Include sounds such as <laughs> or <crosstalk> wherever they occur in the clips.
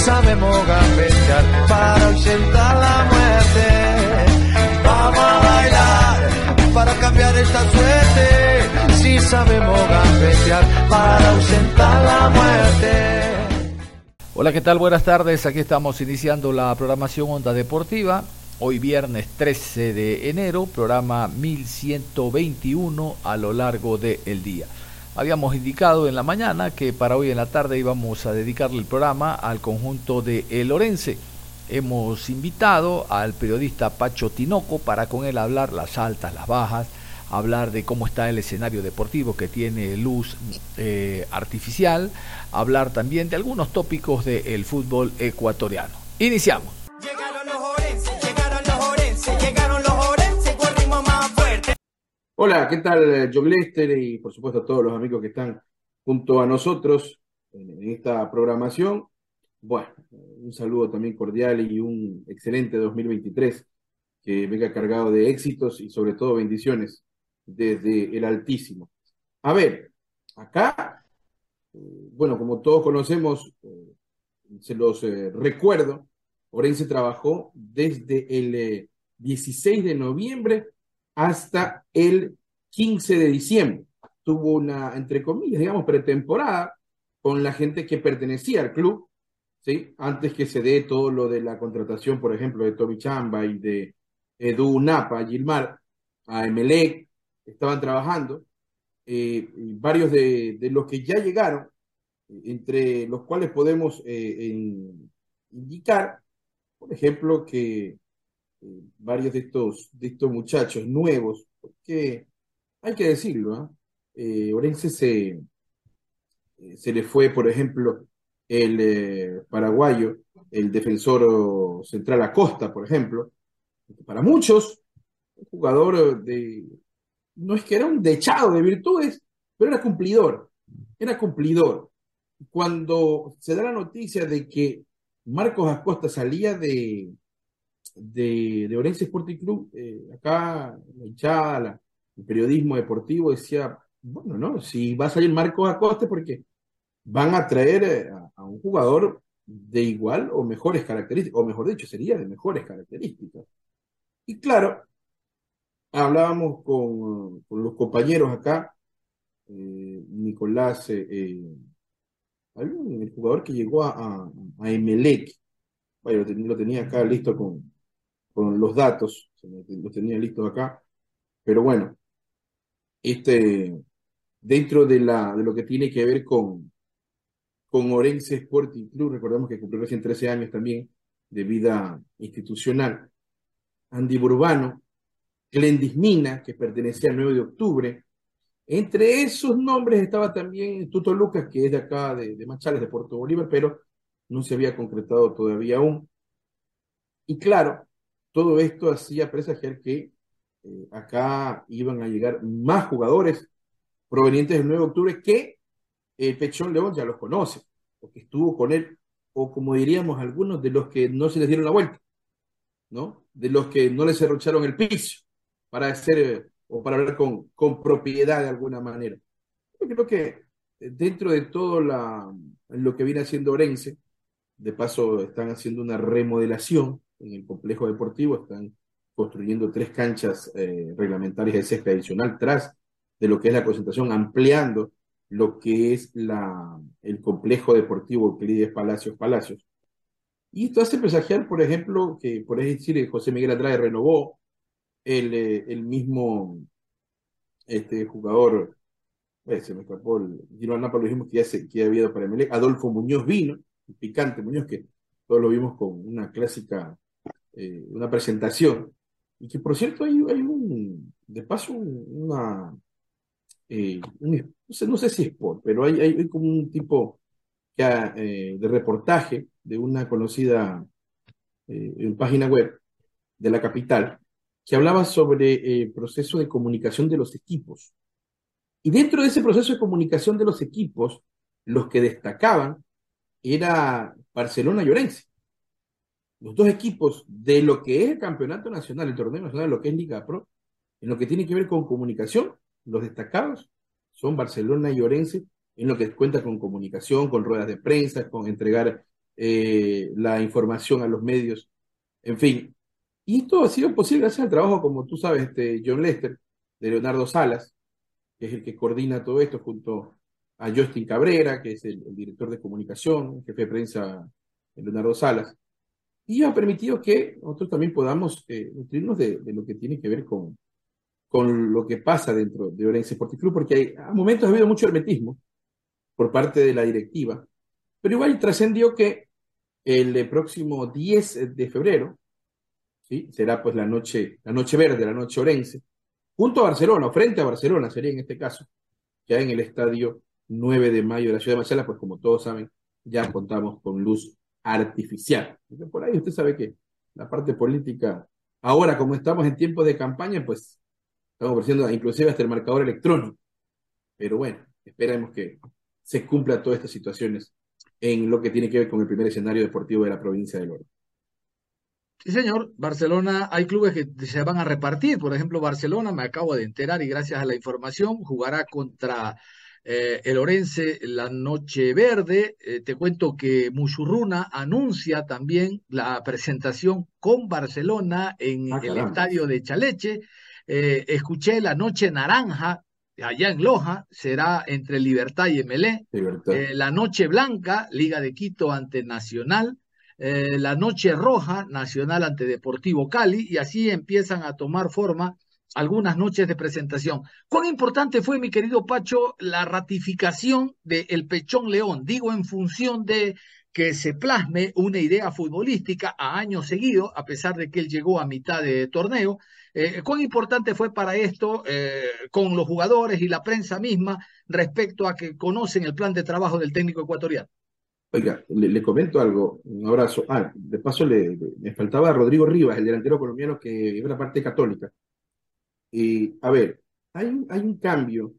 Sabemos gambetear para ausentar la muerte. Vamos a bailar para cambiar esta suerte. Si sabemos gambetear para ausentar la muerte. Hola, ¿qué tal? Buenas tardes. Aquí estamos iniciando la programación Onda Deportiva. Hoy viernes 13 de enero, programa 1121 a lo largo del día. Habíamos indicado en la mañana que para hoy en la tarde íbamos a dedicarle el programa al conjunto de El Orense. Hemos invitado al periodista Pacho Tinoco para con él hablar las altas, las bajas, hablar de cómo está el escenario deportivo que tiene luz eh, artificial, hablar también de algunos tópicos del fútbol ecuatoriano. Iniciamos. Hola, ¿qué tal? John Lester y por supuesto a todos los amigos que están junto a nosotros en esta programación. Bueno, un saludo también cordial y un excelente 2023 que venga cargado de éxitos y sobre todo bendiciones desde el Altísimo. A ver, acá, eh, bueno, como todos conocemos, eh, se los eh, recuerdo, Orense trabajó desde el 16 de noviembre hasta el 15 de diciembre. Tuvo una, entre comillas, digamos, pretemporada con la gente que pertenecía al club, ¿sí? Antes que se dé todo lo de la contratación, por ejemplo, de Toby Chamba y de Edu Napa, Gilmar, a Emelec, estaban trabajando. Eh, varios de, los que ya llegaron, entre los cuales podemos eh, indicar, por ejemplo, que eh, varios de estos, de estos muchachos nuevos, porque hay que decirlo, ¿ah? eh, Orense se, eh, se le fue, por ejemplo, el paraguayo, el defensor central Acosta, por ejemplo, para muchos, un jugador de, no es que era un dechado de virtudes, pero era cumplidor, era cumplidor. Cuando se da la noticia de que Marcos Acosta salía de, de, de Orense Sporting Club, eh, acá la hinchada, el periodismo deportivo decía, bueno, no, si va a salir Marcos Acosta porque van a traer eh, a, un jugador de igual o mejores características, o mejor dicho, sería de mejores características. Y claro, hablábamos con, los compañeros acá, eh, Nicolás, el jugador que llegó a, a, Emelec, bueno, lo tenía acá listo con, con los datos, los tenía listos acá, pero bueno, este, dentro de, la, de lo que tiene que ver con, con Orense Sporting Club, recordemos que cumplió recién 13 años también de vida institucional, Andy Burbano, Glendis Mina, que pertenecía al 9 de octubre, entre esos nombres estaba también Tuto Lucas, que es de acá, de, de Machales, de Puerto Bolívar, pero no se había concretado todavía aún. Y claro, todo esto hacía presagiar que eh, acá iban a llegar más jugadores provenientes del 9 de octubre que el Pechón León ya los conoce, porque estuvo con él, o como diríamos algunos, de los que no se les dieron la vuelta, ¿no? De los que no les cerrocharon el piso para hacer eh, o para hablar con, con propiedad de alguna manera. Yo creo que eh, dentro de todo lo que viene haciendo Orense, de paso están haciendo una remodelación en el complejo deportivo, están construyendo tres canchas eh, reglamentarias de césped adicional tras de lo que es la concentración, ampliando lo que es la, el complejo deportivo que Palacios Palacios. Y esto hace presagiar, por ejemplo, que por decir, José Miguel Andrade renovó el, eh, el mismo este jugador, eh, se me escapó, el Gino Napa lo dijimos que ya, se, que había ido para Melec, Adolfo Muñoz vino, el picante Muñoz, que todos lo vimos con una clásica eh, una presentación. Y que por cierto hay, un, de paso, una, eh, no, sé, si es por, pero hay, hay, como un tipo de reportaje de una conocida página web de la capital que hablaba sobre el proceso de comunicación de los equipos. Y dentro de ese proceso de comunicación de los equipos, los que destacaban era Barcelona y Orense. Los dos equipos de lo que es el campeonato nacional, el torneo nacional, lo que es Liga Pro, en lo que tiene que ver con comunicación, los destacados son Barcelona y Orense, en lo que cuenta con comunicación, con ruedas de prensa, con entregar eh, la información a los medios, en fin. Y esto ha sido posible gracias al trabajo, como tú sabes, este John Lester, de Leonardo Salas, que es el que coordina todo esto junto a Justin Cabrera, que es el, director de comunicación, el jefe de prensa Leonardo Salas, y ha permitido que nosotros también podamos eh, nutrirnos de, lo que tiene que ver con, con lo que pasa dentro de Orense Sporting Club, porque hay, a momentos ha habido mucho hermetismo por parte de la directiva, pero igual trascendió que el próximo 10 de febrero, ¿sí? será pues la noche, la noche verde, la noche orense, junto a Barcelona, frente a Barcelona sería en este caso, ya en el estadio 9 de mayo de la ciudad de Marcela, pues como todos saben, ya contamos con luz artificial. por ahí usted sabe que la parte política, ahora como estamos en tiempos de campaña, pues estamos ofreciendo inclusive hasta el marcador electrónico. Pero bueno, esperemos que se cumpla todas estas situaciones en lo que tiene que ver con el primer escenario deportivo de la provincia de Oro. Sí, señor. Barcelona, hay clubes que se van a repartir. Por ejemplo, Barcelona, me acabo de enterar y gracias a la información, jugará contra eh, el Orense la Noche Verde. Eh, te cuento que Musurruna anuncia también la presentación con Barcelona en ah, el estadio de Chaleche. Eh, escuché la Noche Naranja allá en Loja, será entre Libertad y Emelé. la Noche Blanca, Liga de Quito ante Nacional. La Noche Roja Nacional ante Deportivo Cali y así empiezan a tomar forma algunas noches de presentación. ¿Cuán importante fue, mi querido Pacho, la ratificación del el Pechón León? Digo, en función de que se plasme una idea futbolística a años seguidos, a pesar de que él llegó a mitad de torneo. Eh, ¿Cuán importante fue para esto eh, con los jugadores y la prensa misma respecto a que conocen el plan de trabajo del técnico ecuatoriano? Oiga, le, comento algo, un abrazo. Ah, de paso le, me faltaba Rodrigo Rivas, el delantero colombiano que es la parte católica. Y, a ver, hay hay un cambio,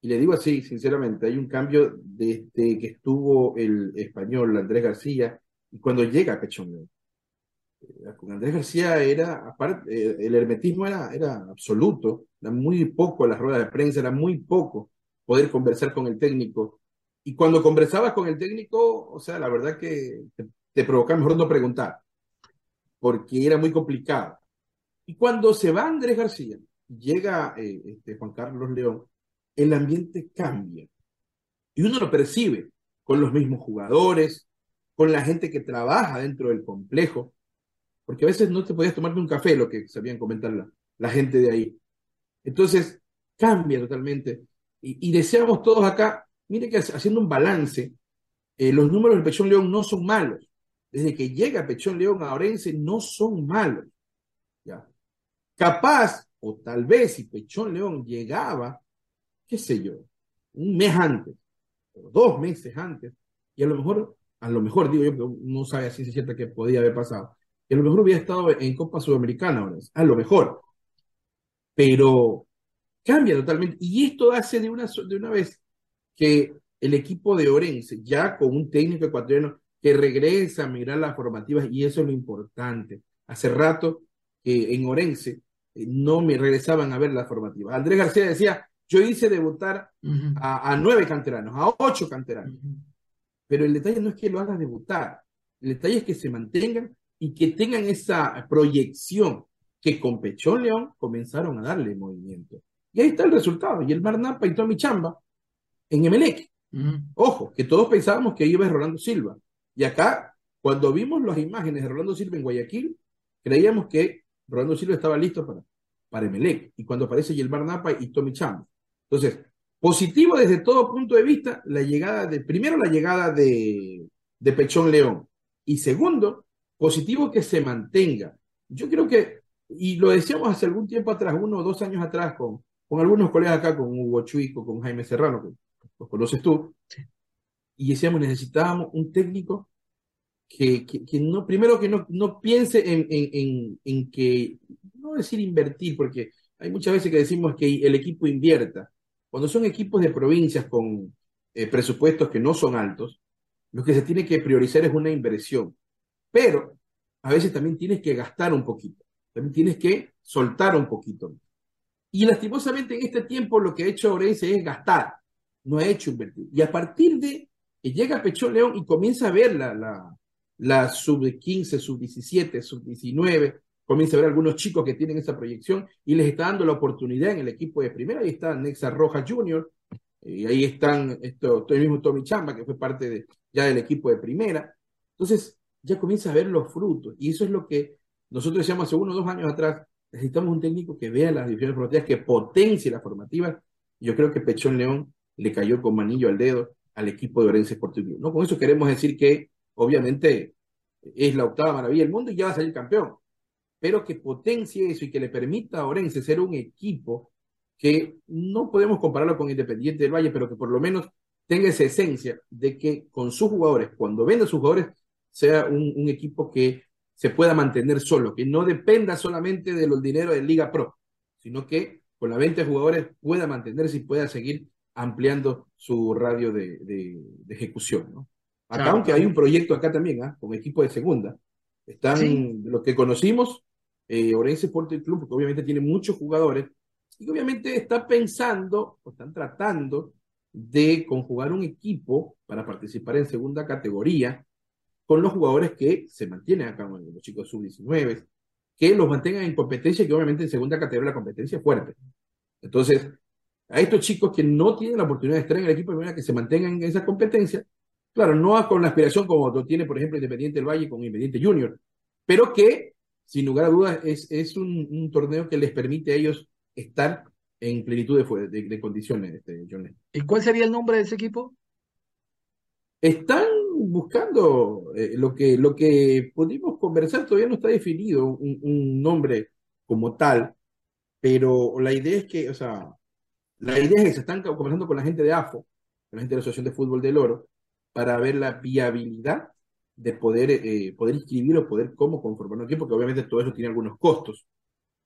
y le digo así, sinceramente, hay un cambio desde que estuvo el español Andrés García y cuando llega Pechón eh, Con Andrés García era, aparte, eh, el hermetismo era, era absoluto, era muy poco las ruedas de prensa, era muy poco poder conversar con el técnico y cuando conversabas con el técnico, o sea, la verdad que te, provocaba mejor no preguntar, porque era muy complicado. Y cuando se va Andrés García, llega eh, este, Juan Carlos León, el ambiente cambia. Y uno lo percibe con los mismos jugadores, con la gente que trabaja dentro del complejo, porque a veces no te podías tomarte un café, lo que sabían comentar la, gente de ahí. Entonces, cambia totalmente. Y, y deseamos todos acá mire que haciendo un balance, eh, los números del Pechón León no son malos. Desde que llega Pechón León a Orense no son malos. Capaz, o tal vez si Pechón León llegaba, qué sé yo, un mes antes, o dos meses antes, y a lo mejor, a lo mejor digo yo, no sabe a ciencia cierta que podía haber pasado, y a lo mejor hubiera estado en Copa Sudamericana, a lo mejor. Pero cambia totalmente. Y esto hace de una, de una vez que el equipo de Orense, ya con un técnico ecuatoriano que regresa a mirar las formativas, y eso es lo importante. Hace rato que en Orense no me regresaban a ver las formativas. Andrés García decía, yo hice debutar a, nueve canteranos, a ocho canteranos. Pero el detalle no es que lo hagas debutar, el detalle es que se mantengan y que tengan esa proyección que con Pechón León comenzaron a darle movimiento. Y ahí está el resultado. Y el Marnapa y Tommy Chamba en Emelec. Ojo, que todos pensábamos que iba Rolando Silva. Y acá, cuando vimos las imágenes de Rolando Silva en Guayaquil, creíamos que Rolando Silva estaba listo para, para Emelec. Y cuando aparece Yelmar Napa y Tommy Cham. Entonces, positivo desde todo punto de vista, la llegada de, primero la llegada de, de Pechón León. Y segundo, positivo que se mantenga. Yo creo que, y lo decíamos hace algún tiempo atrás, uno o dos años atrás, con, con algunos colegas acá, con Hugo Chuico, con Jaime Serrano, que los conoces tú, y decíamos, necesitábamos un técnico que, que, no, primero que no, no piense en, en, en, que, no decir invertir, porque hay muchas veces que decimos que el equipo invierta. Cuando son equipos de provincias con eh, presupuestos que no son altos, lo que se tiene que priorizar es una inversión. Pero a veces también tienes que gastar un poquito, también tienes que soltar un poquito. Y lastimosamente en este tiempo lo que ha hecho Orense es gastar, no ha hecho invertir. Y a partir de que llega Pechón León y comienza a ver la, la, la sub-15, sub-17, sub-19, comienza a ver algunos chicos que tienen esa proyección y les está dando la oportunidad en el equipo de primera. Ahí está Nexa Roja Jr., y ahí están esto, el mismo Tommy Chamba, que fue parte ya del equipo de primera. Entonces, ya comienza a ver los frutos. Y eso es lo que nosotros decíamos hace uno o dos años atrás. Necesitamos un técnico que vea las divisiones formativas, que potencie las formativas. Yo creo que Pechón León le cayó con manillo al dedo al equipo de Orense Sporting ¿no? Con eso queremos decir que, obviamente, es la octava maravilla del mundo y ya va a salir campeón. Pero que potencie eso y que le permita a Orense ser un equipo que no podemos compararlo con Independiente del Valle, pero que por lo menos tenga esa esencia de que con sus jugadores, cuando venda sus jugadores, sea un, equipo que se pueda mantener solo, que no dependa solamente de los dineros de Liga Pro, sino que con la venta de jugadores pueda mantenerse y pueda seguir ampliando su radio de, ejecución. ¿no? Acá, aunque hay un proyecto acá también, ¿ah? con equipo de segunda, están los que conocimos, eh, Orense Sporting Club, porque obviamente tiene muchos jugadores, y obviamente está pensando, o están tratando de conjugar un equipo para participar en segunda categoría con los jugadores que se mantienen acá, los chicos sub-19, que los mantengan en competencia, que obviamente en segunda categoría la competencia es fuerte. Entonces, a estos chicos que no tienen la oportunidad de estar en el equipo de que se mantengan en esa competencia, claro, no con la aspiración como lo tiene, por ejemplo, Independiente del Valle con Independiente Junior, pero que, sin lugar a dudas, es, es un torneo que les permite a ellos estar en plenitud de, condiciones, este, John ¿Y cuál sería el nombre de ese equipo? Están buscando eh, lo, que, lo que pudimos conversar, todavía no está definido un, nombre como tal, pero la idea es que, o sea, la idea es que se están conversando con la gente de AFO, con la gente de la Asociación de Fútbol del Oro, para ver la viabilidad de poder, eh, poder inscribir o poder cómo conformar un equipo, porque obviamente todo eso tiene algunos costos.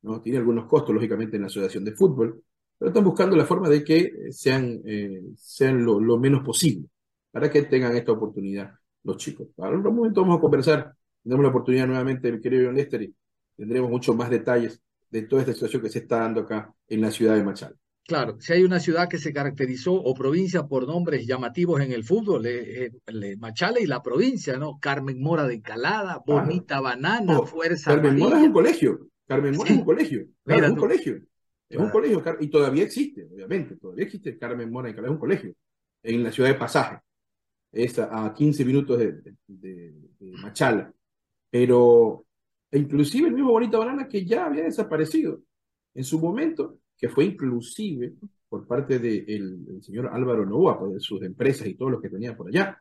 ¿no? Tiene algunos costos, lógicamente, en la asociación de fútbol, pero están buscando la forma de que sean, eh, sean lo, menos posible, para que tengan esta oportunidad los chicos. Ahora en un momento vamos a conversar, tenemos la oportunidad nuevamente, mi querido Lester, y tendremos muchos más detalles de toda esta situación que se está dando acá en la ciudad de Machala. Claro, si hay una ciudad que se caracterizó o provincia por nombres llamativos en el fútbol, eh, Machala y la provincia, ¿no? Carmen Mora de Calada, Bonita Banana, oh, Fuerza Carmen Mora es un colegio. Carmen Mora es un colegio. es un colegio. Es un colegio. Y todavía existe, obviamente. Todavía existe Carmen Mora en es un colegio. En la ciudad de Pasaje. Es a, 15 minutos de, Machala. Pero, e inclusive el mismo Bonita Banana que ya había desaparecido en su momento, que fue inclusive por parte del señor Álvaro Novoa, por pues, sus empresas y todos los que tenía por allá,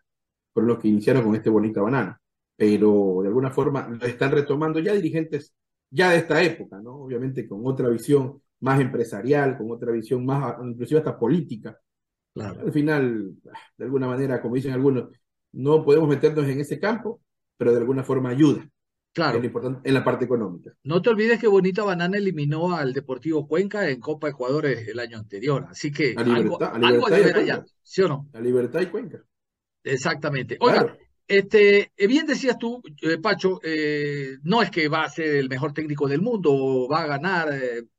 fueron los que iniciaron con este Bonita Banana. Pero de alguna forma lo están retomando ya dirigentes ya de esta época, ¿no? Obviamente con otra visión más empresarial, con otra visión más, inclusive hasta política. Claro. Al final, de alguna manera, como dicen algunos, no podemos meternos en ese campo, pero de alguna forma ayuda. Claro. En, la parte económica. No te olvides que Bonita Banana eliminó al Deportivo Cuenca en Copa Ecuador el año anterior. Así que a libertad, algo, allá, ¿sí o no? La libertad y Cuenca. Exactamente. Oiga, este, eh, bien decías tú, eh, Pacho, eh, no es que va a ser el mejor técnico del mundo, va a ganar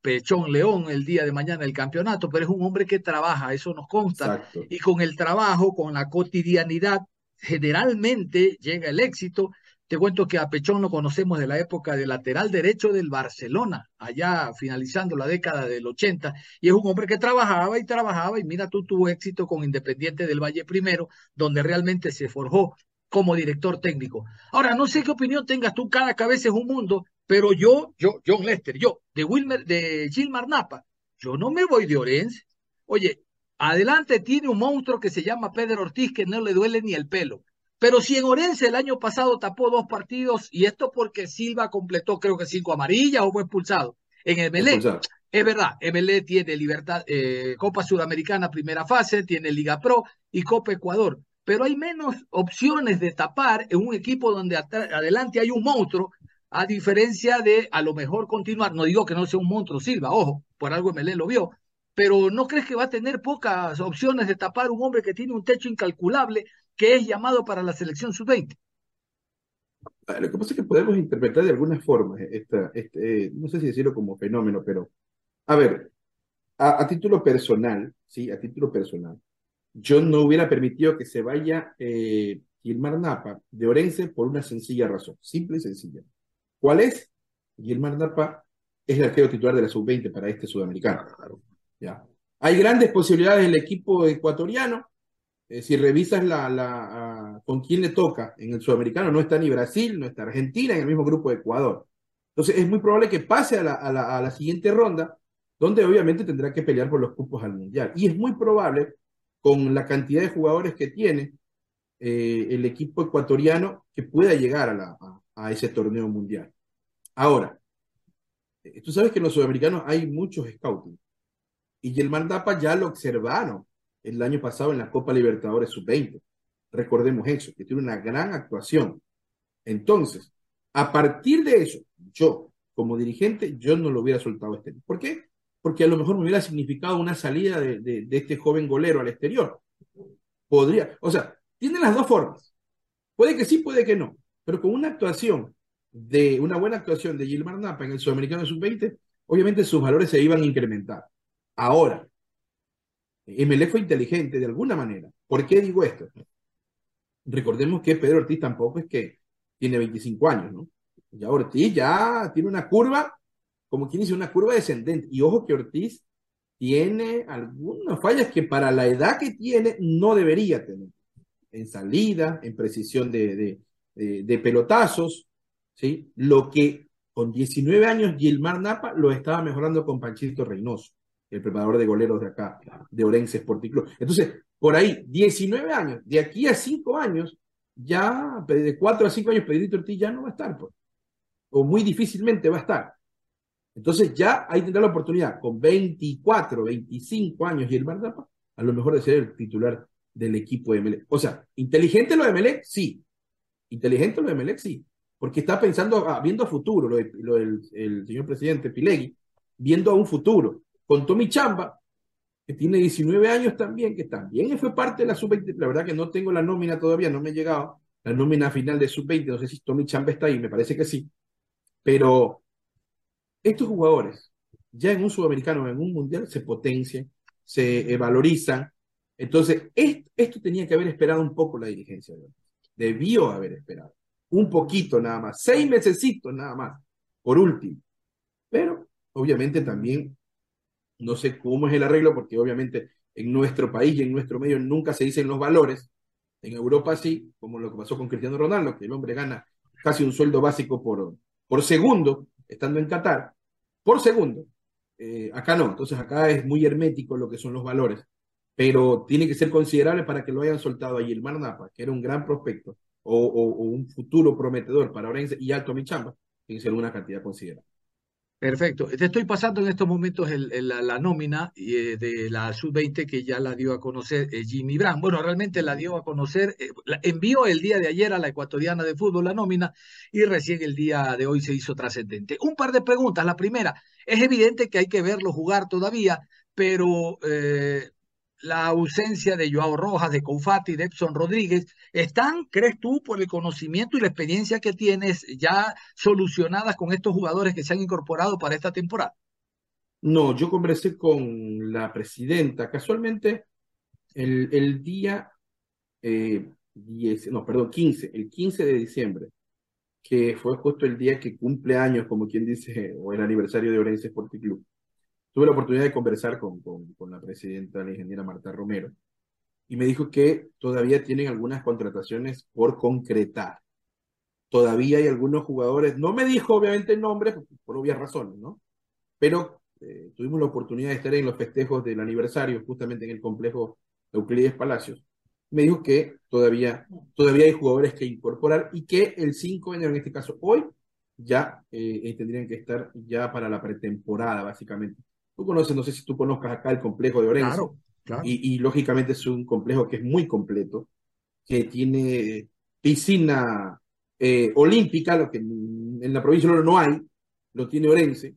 Pechón León el día de mañana el campeonato, pero es un hombre que trabaja, eso nos consta. Y con el trabajo, con la cotidianidad, generalmente llega el éxito. Te cuento que a Pechón lo conocemos de la época de lateral derecho del Barcelona, allá finalizando la década del 80, y es un hombre que trabajaba y trabajaba, y mira, tú tuvo éxito con Independiente del Valle primero, donde realmente se forjó como director técnico. Ahora, no sé qué opinión tengas tú, cada cabeza es un mundo, pero yo, yo, John Lester, yo, de Wilmer, de Gilmar Napa, yo no me voy de Orense. Oye, adelante tiene un monstruo que se llama Pedro Ortiz que no le duele ni el pelo. Pero si en Orense el año pasado tapó dos partidos, y esto porque Silva completó creo que cinco amarillas o fue expulsado. En el Melé, es verdad, MLE tiene Libertad, eh, Copa Sudamericana primera fase, tiene Liga Pro y Copa Ecuador, pero hay menos opciones de tapar en un equipo donde adelante hay un monstruo, a diferencia de a lo mejor continuar. No digo que no sea un monstruo Silva, ojo, por algo MLE lo vio, pero ¿no crees que va a tener pocas opciones de tapar un hombre que tiene un techo incalculable que es llamado para la selección sub-20? Ah, lo que pasa es que podemos interpretar de alguna forma, esta, este, no sé si decirlo como fenómeno, pero a ver, a, título personal, sí, a título personal, yo no hubiera permitido que se vaya eh, Gilmar Napa de Orense por una sencilla razón, simple y sencilla. ¿Cuál es? Gilmar Napa es el arquero titular de la sub-20 para este sudamericano. Ya. Hay grandes posibilidades en el equipo ecuatoriano. Eh, si revisas la, la, con quién le toca en el sudamericano, no está ni Brasil, no está Argentina en el mismo grupo de Ecuador. Entonces es muy probable que pase a la, a la, siguiente ronda donde obviamente tendrá que pelear por los cupos al Mundial. Y es muy probable, con la cantidad de jugadores que tiene eh, el equipo ecuatoriano, que pueda llegar a, la, a, ese torneo mundial. Ahora, eh, tú sabes que en los sudamericanos hay muchos scouting. Y el Mandapa ya lo observaron el año pasado en la Copa Libertadores Sub-20. Recordemos eso, que tiene una gran actuación. Entonces, a partir de eso, yo, como dirigente, yo no lo hubiera soltado este. ¿Por qué? porque a lo mejor me hubiera significado una salida de, este joven golero al exterior. Podría, o sea, tiene las dos formas. Puede que sí, puede que no, pero con una actuación de una buena actuación de Gilmar Napa en el Sudamericano Sub-20, obviamente sus valores se iban a incrementar. Ahora, MLE fue inteligente de alguna manera. ¿Por qué digo esto? Recordemos que Pedro Ortiz tampoco es que tiene 25 años, ¿no? Ya Ortiz ya tiene una curva como quien dice, una curva descendente. Y ojo que Ortiz tiene algunas fallas que para la edad que tiene no debería tener. En salida, en precisión de, de, pelotazos, ¿sí? Lo que con 19 años Gilmar Napa lo estaba mejorando con Panchito Reynoso, el preparador de goleros de acá, de Orense Sporting Club. Entonces, por ahí, 19 años, de aquí a 5 años, ya de 4 a 5 años Pedrito Ortiz ya no va a estar, pues. o muy difícilmente va a estar. Entonces ya ahí tendrá la oportunidad, con 24, 25 años y el Mardapa, a lo mejor de ser el titular del equipo de Melec. O sea, inteligente lo de Melec, sí. Inteligente lo de Melec, sí. Porque está pensando, ah, viendo a futuro, lo, del el señor presidente Pilegui, viendo a un futuro. Con Tommy Chamba, que tiene 19 años también, que también fue parte de la sub-20. La verdad que no tengo la nómina todavía, no me ha llegado. La nómina final de sub-20, no sé si Tommy Chamba está ahí, me parece que sí. Pero estos jugadores, ya en un sudamericano, en un mundial, se potencian, se valorizan. Entonces, esto, tenía que haber esperado un poco la dirigencia. Debió haber esperado. Un poquito nada más, seis mesecitos nada más, por último. Pero, obviamente, también no sé cómo es el arreglo, porque obviamente en nuestro país y en nuestro medio nunca se dicen los valores. En Europa sí, como lo que pasó con Cristiano Ronaldo, que el hombre gana casi un sueldo básico por, por segundo, estando en Qatar, por segundo. Eh, acá no, entonces acá es muy hermético lo que son los valores, pero tiene que ser considerable para que lo hayan soltado ahí el Napa, que era un gran prospecto o, un futuro prometedor para Orense y Alto Michamba, tiene que ser una cantidad considerable. Perfecto. Te estoy pasando en estos momentos la, nómina eh, de la sub-20 que ya la dio a conocer eh, Jimmy Brand. Bueno, realmente la dio a conocer, eh, envió el día de ayer a la ecuatoriana de fútbol la nómina y recién el día de hoy se hizo trascendente. Un par de preguntas. La primera, es evidente que hay que verlo jugar todavía, pero la ausencia de Joao Rojas, de Confati, de Edson Rodríguez, ¿están, crees tú, por el conocimiento y la experiencia que tienes, ya solucionadas con estos jugadores que se han incorporado para esta temporada? No, yo conversé con la presidenta, casualmente el, día eh, no, perdón, 15, el 15 de diciembre, que fue justo el día que cumple años, como quien dice, o el aniversario de Orense Sporting Club tuve la oportunidad de conversar con, presidenta, la ingeniera Marta Romero, y me dijo que todavía tienen algunas contrataciones por concretar. Todavía hay algunos jugadores, no me dijo obviamente el nombre, por obvias razones, ¿no? Pero eh, tuvimos la oportunidad de estar en los festejos del aniversario, justamente en el complejo Euclides Palacios. me dijo que todavía, todavía hay jugadores que incorporar y que el 5 de enero, en este caso hoy, ya eh, eh, tendrían que estar ya para la pretemporada, básicamente. Tú conoces, no sé si tú conozcas acá el complejo de Orense. Claro, claro. Y, y, lógicamente es un complejo que es muy completo, que tiene piscina eh, olímpica, lo que en la provincia no hay, lo tiene Orense,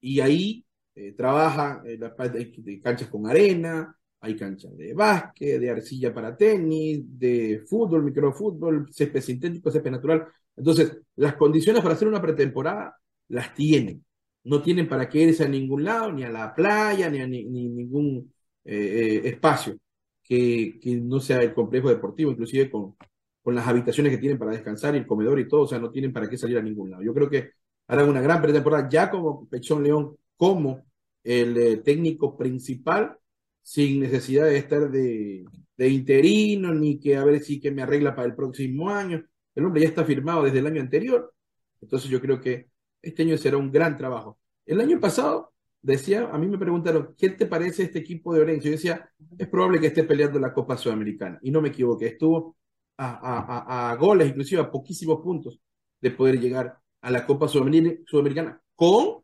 y ahí eh, trabaja en la de canchas con arena, hay canchas de básquet, de arcilla para tenis, de fútbol, microfútbol, césped sintético, césped natural. Entonces, las condiciones para hacer una pretemporada las tienen. No tienen para qué irse a ningún lado, ni a la playa, ni a ni, ningún eh, eh, espacio que, que, no sea el complejo deportivo, inclusive con, con las habitaciones que tienen para descansar y el comedor y todo, o sea, no tienen para qué salir a ningún lado. Yo creo que harán una gran pretemporada, ya como Pechón León, como el eh, técnico principal, sin necesidad de estar de, de, interino, ni que a ver si que me arregla para el próximo año. El hombre ya está firmado desde el año anterior, entonces yo creo que este año será un gran trabajo. El año pasado, decía, a mí me preguntaron, ¿qué te parece este equipo de Orense? Yo decía, es probable que esté peleando la Copa Sudamericana. Y no me equivoqué, estuvo a, goles, inclusive a poquísimos puntos de poder llegar a la Copa Sudamericana con,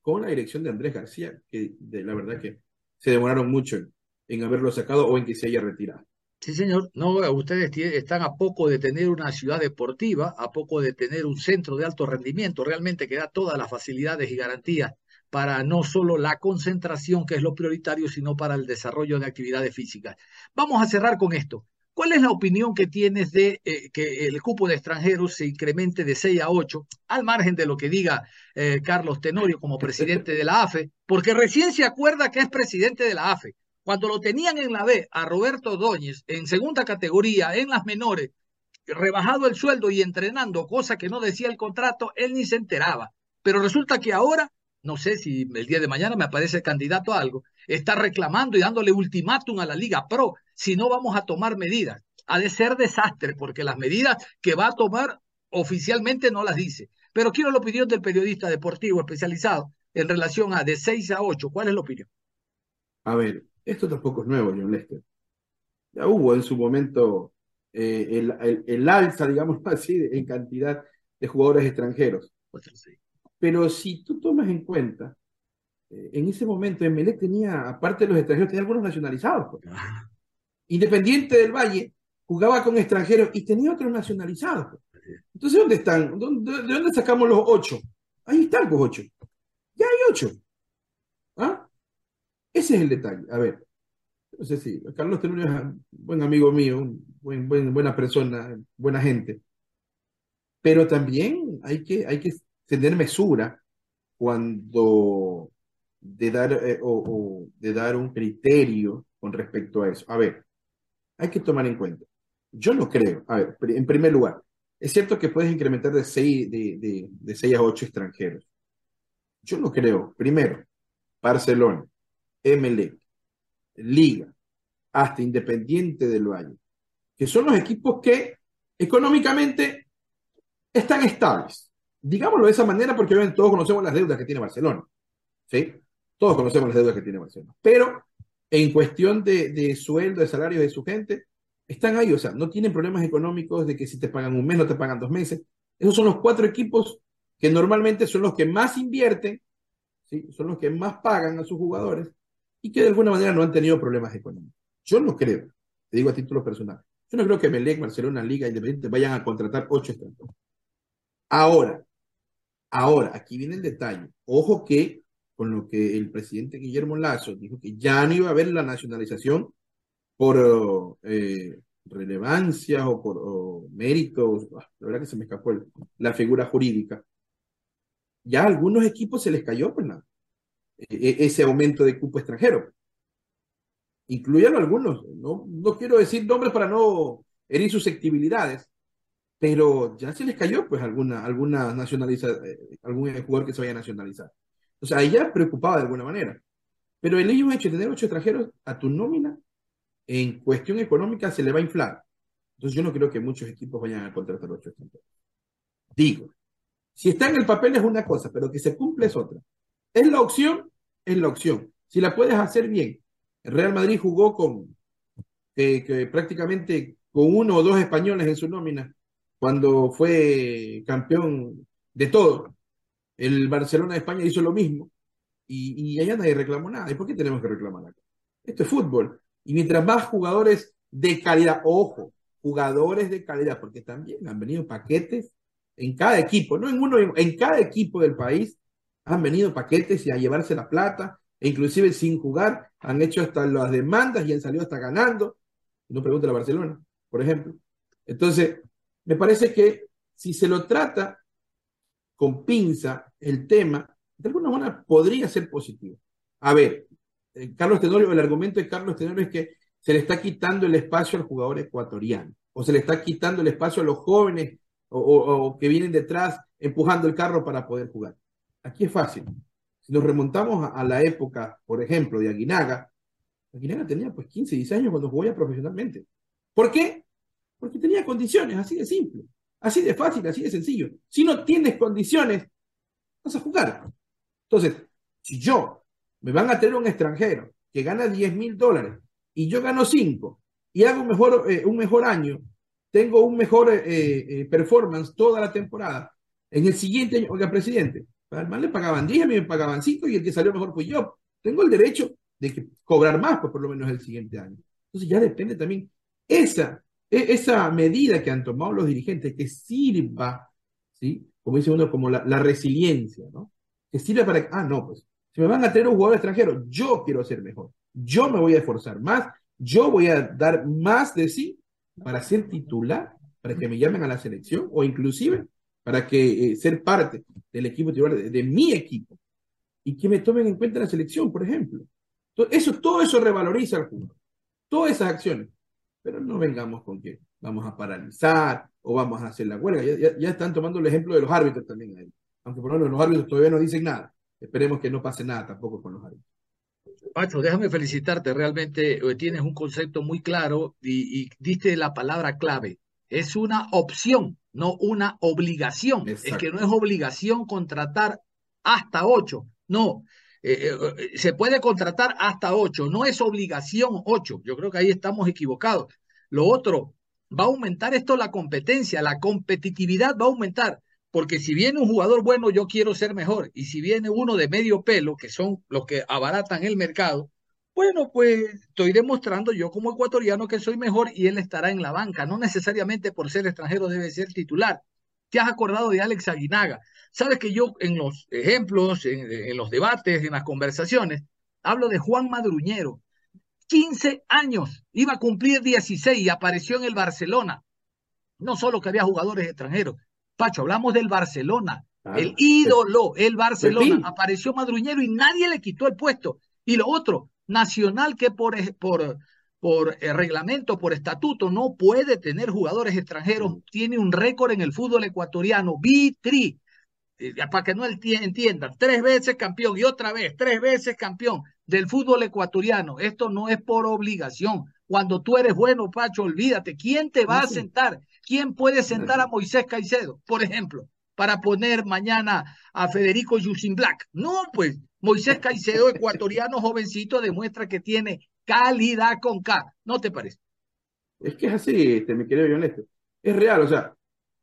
con la dirección de Andrés García, que de, la verdad que se demoraron mucho en haberlo sacado o en que se haya retirado. Sí, señor. No, ustedes están a poco de tener una ciudad deportiva, a poco de tener un centro de alto rendimiento, realmente que da todas las facilidades y garantías para no solo la concentración, que es lo prioritario, sino para el desarrollo de actividades físicas. Vamos a cerrar con esto. ¿Cuál es la opinión que tienes de eh, que el cupo de extranjeros se incremente de 6 a 8, al margen de lo que diga eh, Carlos Tenorio como presidente de la AFE? Porque recién se acuerda que es presidente de la AFE. Cuando lo tenían en la B a Roberto Dóñez en segunda categoría, en las menores, rebajado el sueldo y entrenando, cosa que no decía el contrato, él ni se enteraba. Pero resulta que ahora, no sé si el día de mañana me aparece candidato a algo, está reclamando y dándole ultimátum a la Liga Pro, si no vamos a tomar medidas. Ha de ser desastre, porque las medidas que va a tomar oficialmente no las dice. Pero quiero la opinión del periodista deportivo especializado en relación a de 6 a 8. ¿Cuál es la opinión? A ver, esto tampoco es nuevo, John Lester. Ya hubo en su momento eh, el, el, el, alza, digamos <laughs> así, en cantidad de jugadores extranjeros. Pues. Pero si tú tomas en cuenta, eh, en ese momento Emelec tenía, aparte de los extranjeros, tenía algunos nacionalizados. Pues. Ah. Independiente del Valle jugaba con extranjeros y tenía otros nacionalizados. Pues. Entonces, ¿dónde están? ¿Dónde, ¿De dónde sacamos los ocho? Ahí están los ocho. Ya hay ocho. ¿Ah? Ese es el detalle. A ver, no sé si Carlos Tenurio es un buen amigo mío, buena persona, buena gente. Pero también hay que, hay que tener mesura cuando de dar, eh, o, de dar un criterio con respecto a eso. A ver, hay que tomar en cuenta. Yo no creo. A ver, en primer lugar, es cierto que puedes incrementar de 6, de, de, 6 a 8 extranjeros. Yo no creo. Primero, Barcelona, Emelec, Liga, hasta Independiente del Valle, que son los equipos que económicamente están estables. Digámoslo de esa manera porque todos conocemos las deudas que tiene Barcelona. ¿sí? Todos conocemos las deudas que tiene Barcelona. Pero en cuestión de, de sueldo, de salario de su gente, están ahí, o sea, no tienen problemas económicos de que si te pagan un mes, no te pagan dos meses. Esos son los cuatro equipos que normalmente son los que más invierten, ¿sí? son los que más pagan a sus jugadores y que de alguna manera no han tenido problemas económicos. Yo no creo, te digo a título personal, yo no creo que Melec, Barcelona, Liga Independiente vayan a contratar ocho extranjeros. Ahora, ahora, aquí viene el detalle. Ojo que con lo que el presidente Guillermo Lazo dijo que ya no iba a haber la nacionalización por eh, relevancia o por méritos, ah, la verdad que se me escapó la figura jurídica. Ya a algunos equipos se les cayó, pues nada ese aumento de cupo extranjero. Incluyan algunos, no, no quiero decir nombres para no herir susceptibilidades, pero ya se les cayó pues alguna, alguna nacionaliza, eh, algún jugador que se vaya a nacionalizar. O sea, ya preocupaba de alguna manera. Pero el hecho de tener ocho extranjeros a tu nómina, en cuestión económica, se le va a inflar. Entonces yo no creo que muchos equipos vayan a contratar ocho extranjeros. Digo, si está en el papel es una cosa, pero que se cumple es otra. Es la opción, es la opción. Si la puedes hacer bien. El Real Madrid jugó con, que prácticamente con uno o dos españoles en su nómina, cuando fue campeón de todo. El Barcelona de España hizo lo mismo y, y allá nadie reclamó nada. ¿Y por qué tenemos que reclamar acá? Esto es fútbol. Y mientras más jugadores de calidad, ojo, jugadores de calidad, porque también han venido paquetes en cada equipo, no en uno, en cada equipo del país han venido paquetes y a llevarse la plata, e inclusive sin jugar, han hecho hasta las demandas y han salido hasta ganando. No pregunta a Barcelona, por ejemplo. Entonces, me parece que si se lo trata con pinza el tema, de alguna manera podría ser positivo. A ver, eh, Carlos Tenorio, el argumento de Carlos Tenorio es que se le está quitando el espacio al jugador ecuatoriano, o se le está quitando el espacio a los jóvenes o, que vienen detrás empujando el carro para poder jugar. Aquí es fácil. Si nos remontamos a, la época, por ejemplo, de Aguinaga, Aguinaga tenía pues 15, 16 años cuando jugaba profesionalmente. ¿Por qué? Porque tenía condiciones, así de simple, así de fácil, así de sencillo. Si no tienes condiciones, vas a jugar. Entonces, si yo me van a tener un extranjero que gana 10 mil dólares y yo gano 5 y hago un mejor, eh, un mejor año, tengo un mejor eh, eh, performance toda la temporada, en el siguiente año, oiga, presidente, al mal le pagaban 10, a mí me pagaban 5 y el que salió mejor fue yo. Tengo el derecho de que cobrar más, pues por lo menos el siguiente año. Entonces ya depende también esa, e, esa medida que han tomado los dirigentes que sirva, ¿sí? como dice uno, como la, la resiliencia, ¿no? Que sirva para, ah, no, pues si me van a tener un jugador extranjero, yo quiero ser mejor. Yo me voy a esforzar más. Yo voy a dar más de sí para ser titular, para que me llamen a la selección o inclusive para que eh, ser parte del equipo titular de, mi equipo y que me tomen en cuenta la selección, por ejemplo. eso, todo eso revaloriza al jugador. Todas esas acciones. Pero no vengamos con que vamos a paralizar o vamos a hacer la huelga. Ya, están tomando el ejemplo de los árbitros también ahí. Aunque por lo menos los árbitros todavía no dicen nada. Esperemos que no pase nada tampoco con los árbitros. Pacho, déjame felicitarte, realmente eh, tienes un concepto muy claro y, diste la palabra clave. Es una opción, no una obligación. Es que no es obligación contratar hasta ocho. No, eh, eh, se puede contratar hasta ocho, no es obligación ocho. Yo creo que ahí estamos equivocados. Lo otro, va a aumentar esto la competencia, la competitividad va a aumentar. Porque si viene un jugador bueno, yo quiero ser mejor. Y si viene uno de medio pelo, que son los que abaratan el mercado, bueno, pues estoy demostrando yo como ecuatoriano que soy mejor y él estará en la banca. No necesariamente por ser extranjero debe ser titular. ¿Te has acordado de Alex Aguinaga? Sabes que yo en los ejemplos, en, en los debates, en las conversaciones, hablo de Juan Madruñero. 15 años, iba a cumplir 16 y apareció en el Barcelona. No solo que había jugadores extranjeros, Pacho, hablamos del Barcelona, el ídolo, el Barcelona. Apareció Madruñero y nadie le quitó el puesto. Y lo otro, Nacional que por, por, por eh, reglamento, por estatuto, no puede tener jugadores extranjeros, tiene un récord en el fútbol ecuatoriano, Vitri, eh, para que no entiendan, tres veces campeón y otra vez, tres veces campeón del fútbol ecuatoriano. Esto no es por obligación. Cuando tú eres bueno, Pacho, olvídate, ¿quién te va a sentar? ¿Quién puede sentar a Moisés Caicedo, por ejemplo, para poner mañana a Federico Yusin Black? No, pues Moisés Caicedo, ecuatoriano jovencito, demuestra que tiene calidad con K. ¿No te parece? Es que es así, este, mi querido honesto. Es real, o sea,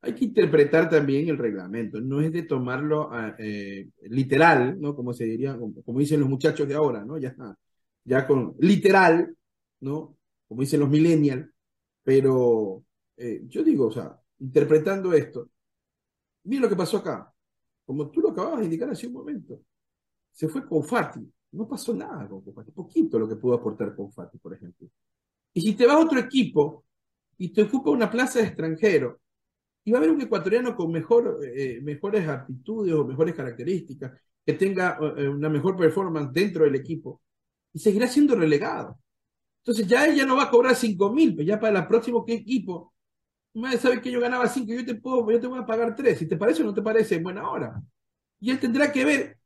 hay que interpretar también el reglamento, no es de tomarlo ah, eh, literal, ¿no? Como se diría, como, dicen los muchachos de ahora, ¿no? Ya, ya con literal, ¿no? Como dicen los millennials, pero eh, yo digo, o sea, interpretando esto, mira lo que pasó acá. Como tú lo acababas de indicar hace un momento, se fue con Fati. No pasó nada con Fati. Poquito lo que pudo aportar con Fati, por ejemplo. Y si te vas a otro equipo y te ocupa una plaza de extranjero, y va a haber un ecuatoriano con eh, mejores aptitudes o mejores características, que tenga eh, una mejor performance dentro del equipo, y seguirá siendo relegado. Entonces ya ella no va a cobrar 5 mil, pero ya para el próximo equipo Madre sabe que yo ganaba cinco, yo te puedo, yo te voy a pagar tres. Si te parece o no te parece, en buena hora. Y él tendrá que ver,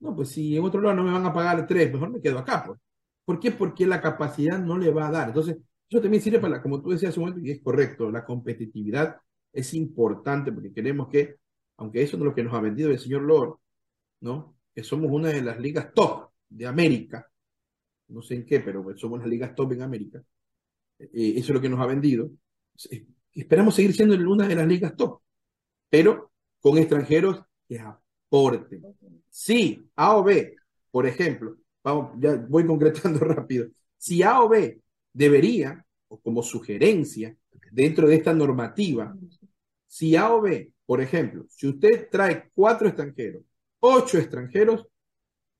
no, pues si en otro lado no me van a pagar tres, mejor me quedo acá, pues. ¿Por qué? Porque la capacidad no le va a dar. Entonces, eso también sirve para, como tú decías hace un momento, y es correcto, la competitividad es importante porque queremos que, aunque eso no es lo que nos ha vendido el señor Lord, ¿no? Que somos una de las ligas top de América, no sé en qué, pero somos las ligas top en América eso es lo que nos ha vendido. Esperamos seguir siendo en una de las ligas top, pero con extranjeros que Si A o B, por ejemplo, vamos, ya voy concretando <laughs> rápido, si A o B debería, o como sugerencia, dentro de esta normativa, si A o B, por ejemplo, si usted trae cuatro extranjeros, ocho extranjeros,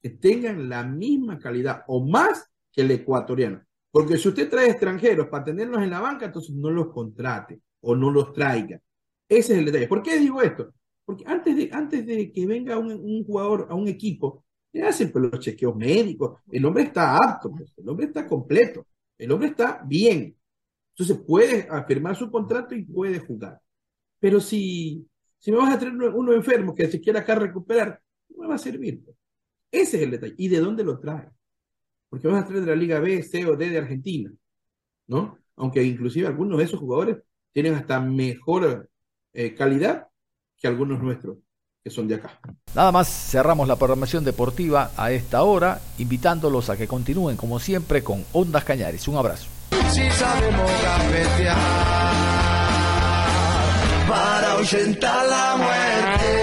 que tengan la misma calidad o más que el ecuatoriano. Porque si usted trae extranjeros para tenerlos en la banca, entonces no los contrate o no los traiga. Ese es el detalle. ¿Por qué digo esto? Porque antes de, antes de que venga un, jugador a un equipo, le hacen pues, los chequeos médicos. El hombre está apto, pues, el hombre está completo, el hombre está bien. Entonces puede afirmar su contrato y puede jugar. Pero si, si me vas a traer uno, enfermo que se quiera acá recuperar, no me va a servir. Pues. Ese es el detalle. ¿Y de dónde lo trae? Porque vas a traer de la Liga B, C o D de Argentina, ¿no? Aunque inclusive algunos de esos jugadores tienen hasta mejor eh, calidad que algunos nuestros que son de acá. Nada más cerramos la programación deportiva a esta hora, invitándolos a que continúen como siempre con Ondas Cañares. Un abrazo. para la muerte.